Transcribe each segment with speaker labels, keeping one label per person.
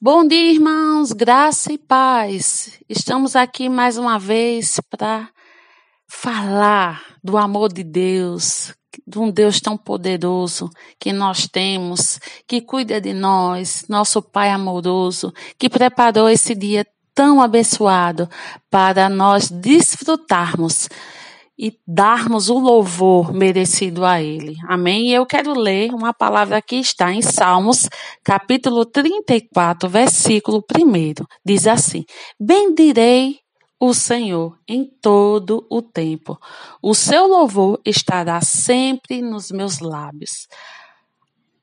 Speaker 1: Bom dia, irmãos, graça e paz. Estamos aqui mais uma vez para falar do amor de Deus, de um Deus tão poderoso que nós temos, que cuida de nós, nosso Pai amoroso, que preparou esse dia tão abençoado para nós desfrutarmos e darmos o louvor merecido a Ele. Amém? E eu quero ler uma palavra que está em Salmos, capítulo 34, versículo 1. Diz assim: Bendirei o Senhor em todo o tempo. O seu louvor estará sempre nos meus lábios.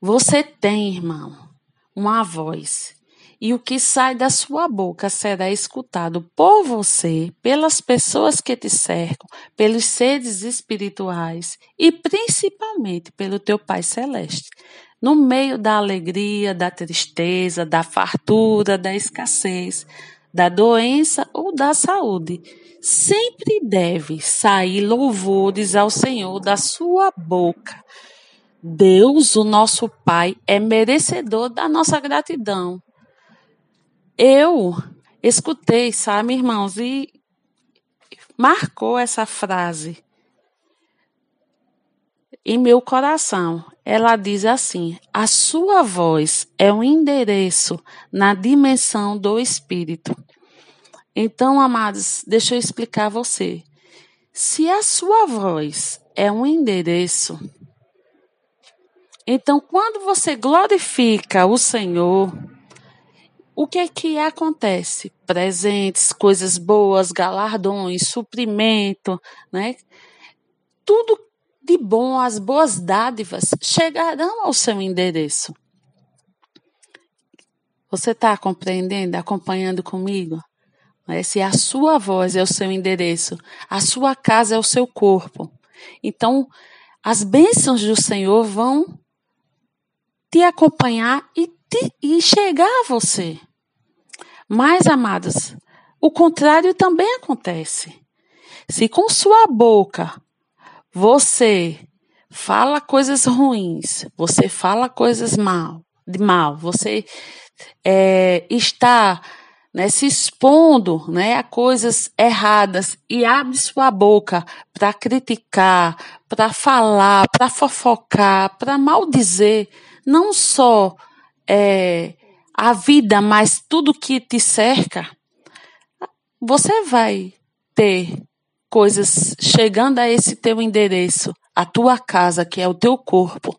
Speaker 1: Você tem, irmão, uma voz e o que sai da sua boca será escutado por você, pelas pessoas que te cercam, pelos seres espirituais e principalmente pelo teu Pai Celeste. No meio da alegria, da tristeza, da fartura, da escassez, da doença ou da saúde, sempre deve sair louvores ao Senhor da sua boca. Deus, o nosso Pai, é merecedor da nossa gratidão eu escutei, sabe, irmãos, e marcou essa frase em meu coração. Ela diz assim: a sua voz é um endereço na dimensão do espírito. Então, amados, deixa eu explicar a você. Se a sua voz é um endereço, então quando você glorifica o Senhor, o que é que acontece? Presentes, coisas boas, galardões, suprimento, né? Tudo de bom, as boas dádivas chegarão ao seu endereço. Você está compreendendo, acompanhando comigo? Se a sua voz é o seu endereço, a sua casa é o seu corpo. Então, as bênçãos do Senhor vão te acompanhar e, te, e chegar a você. Mas, amados, o contrário também acontece. Se com sua boca você fala coisas ruins, você fala coisas mal, de mal, você é, está né, se expondo né, a coisas erradas e abre sua boca para criticar, para falar, para fofocar, para maldizer, não só é, a vida, mas tudo que te cerca, você vai ter coisas chegando a esse teu endereço, a tua casa, que é o teu corpo,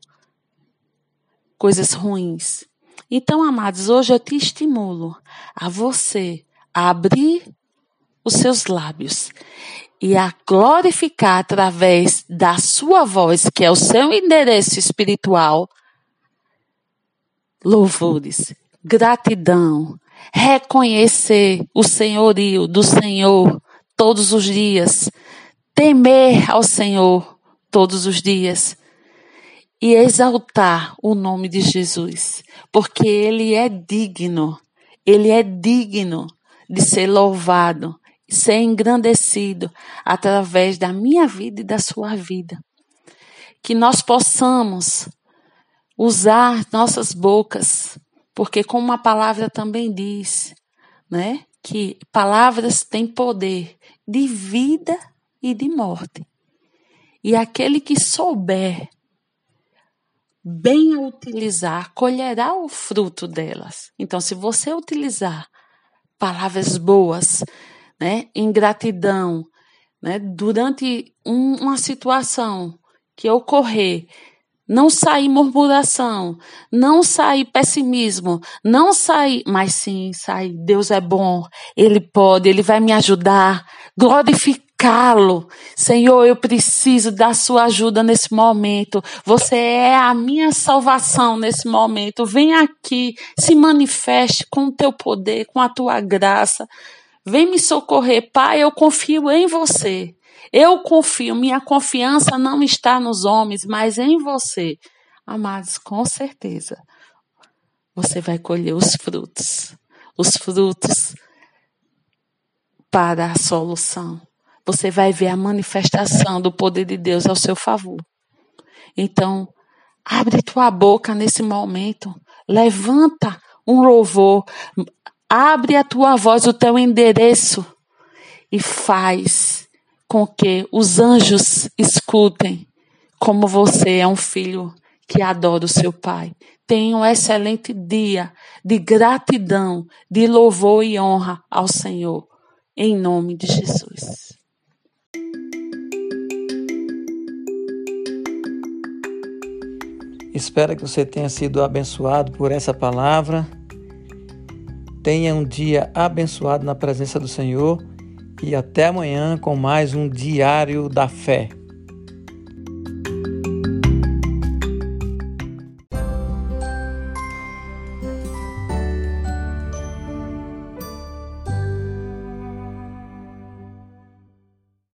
Speaker 1: coisas ruins. Então, amados, hoje eu te estimulo a você a abrir os seus lábios e a glorificar através da sua voz, que é o seu endereço espiritual, louvores gratidão, reconhecer o senhorio do Senhor todos os dias, temer ao Senhor todos os dias e exaltar o nome de Jesus, porque ele é digno, ele é digno de ser louvado, ser engrandecido através da minha vida e da sua vida. Que nós possamos usar nossas bocas porque como a palavra também diz, né, que palavras têm poder de vida e de morte. E aquele que souber bem a utilizar, colherá o fruto delas. Então, se você utilizar palavras boas, né, em gratidão, né, durante um, uma situação que ocorrer, não sair murmuração, não sair pessimismo, não sair, mas sim sair, Deus é bom, Ele pode, Ele vai me ajudar, glorificá-lo. Senhor, eu preciso da sua ajuda nesse momento. Você é a minha salvação nesse momento. Vem aqui, se manifeste com o teu poder, com a tua graça. Vem me socorrer, Pai, eu confio em você. Eu confio, minha confiança não está nos homens, mas em você. Amados, com certeza, você vai colher os frutos. Os frutos para a solução. Você vai ver a manifestação do poder de Deus ao seu favor. Então, abre tua boca nesse momento. Levanta um louvor. Abre a tua voz, o teu endereço e faz com que os anjos escutem como você é um filho que adora o seu pai. Tenha um excelente dia de gratidão, de louvor e honra ao Senhor, em nome de Jesus.
Speaker 2: Espero que você tenha sido abençoado por essa palavra. Tenha um dia abençoado na presença do Senhor e até amanhã com mais um Diário da Fé.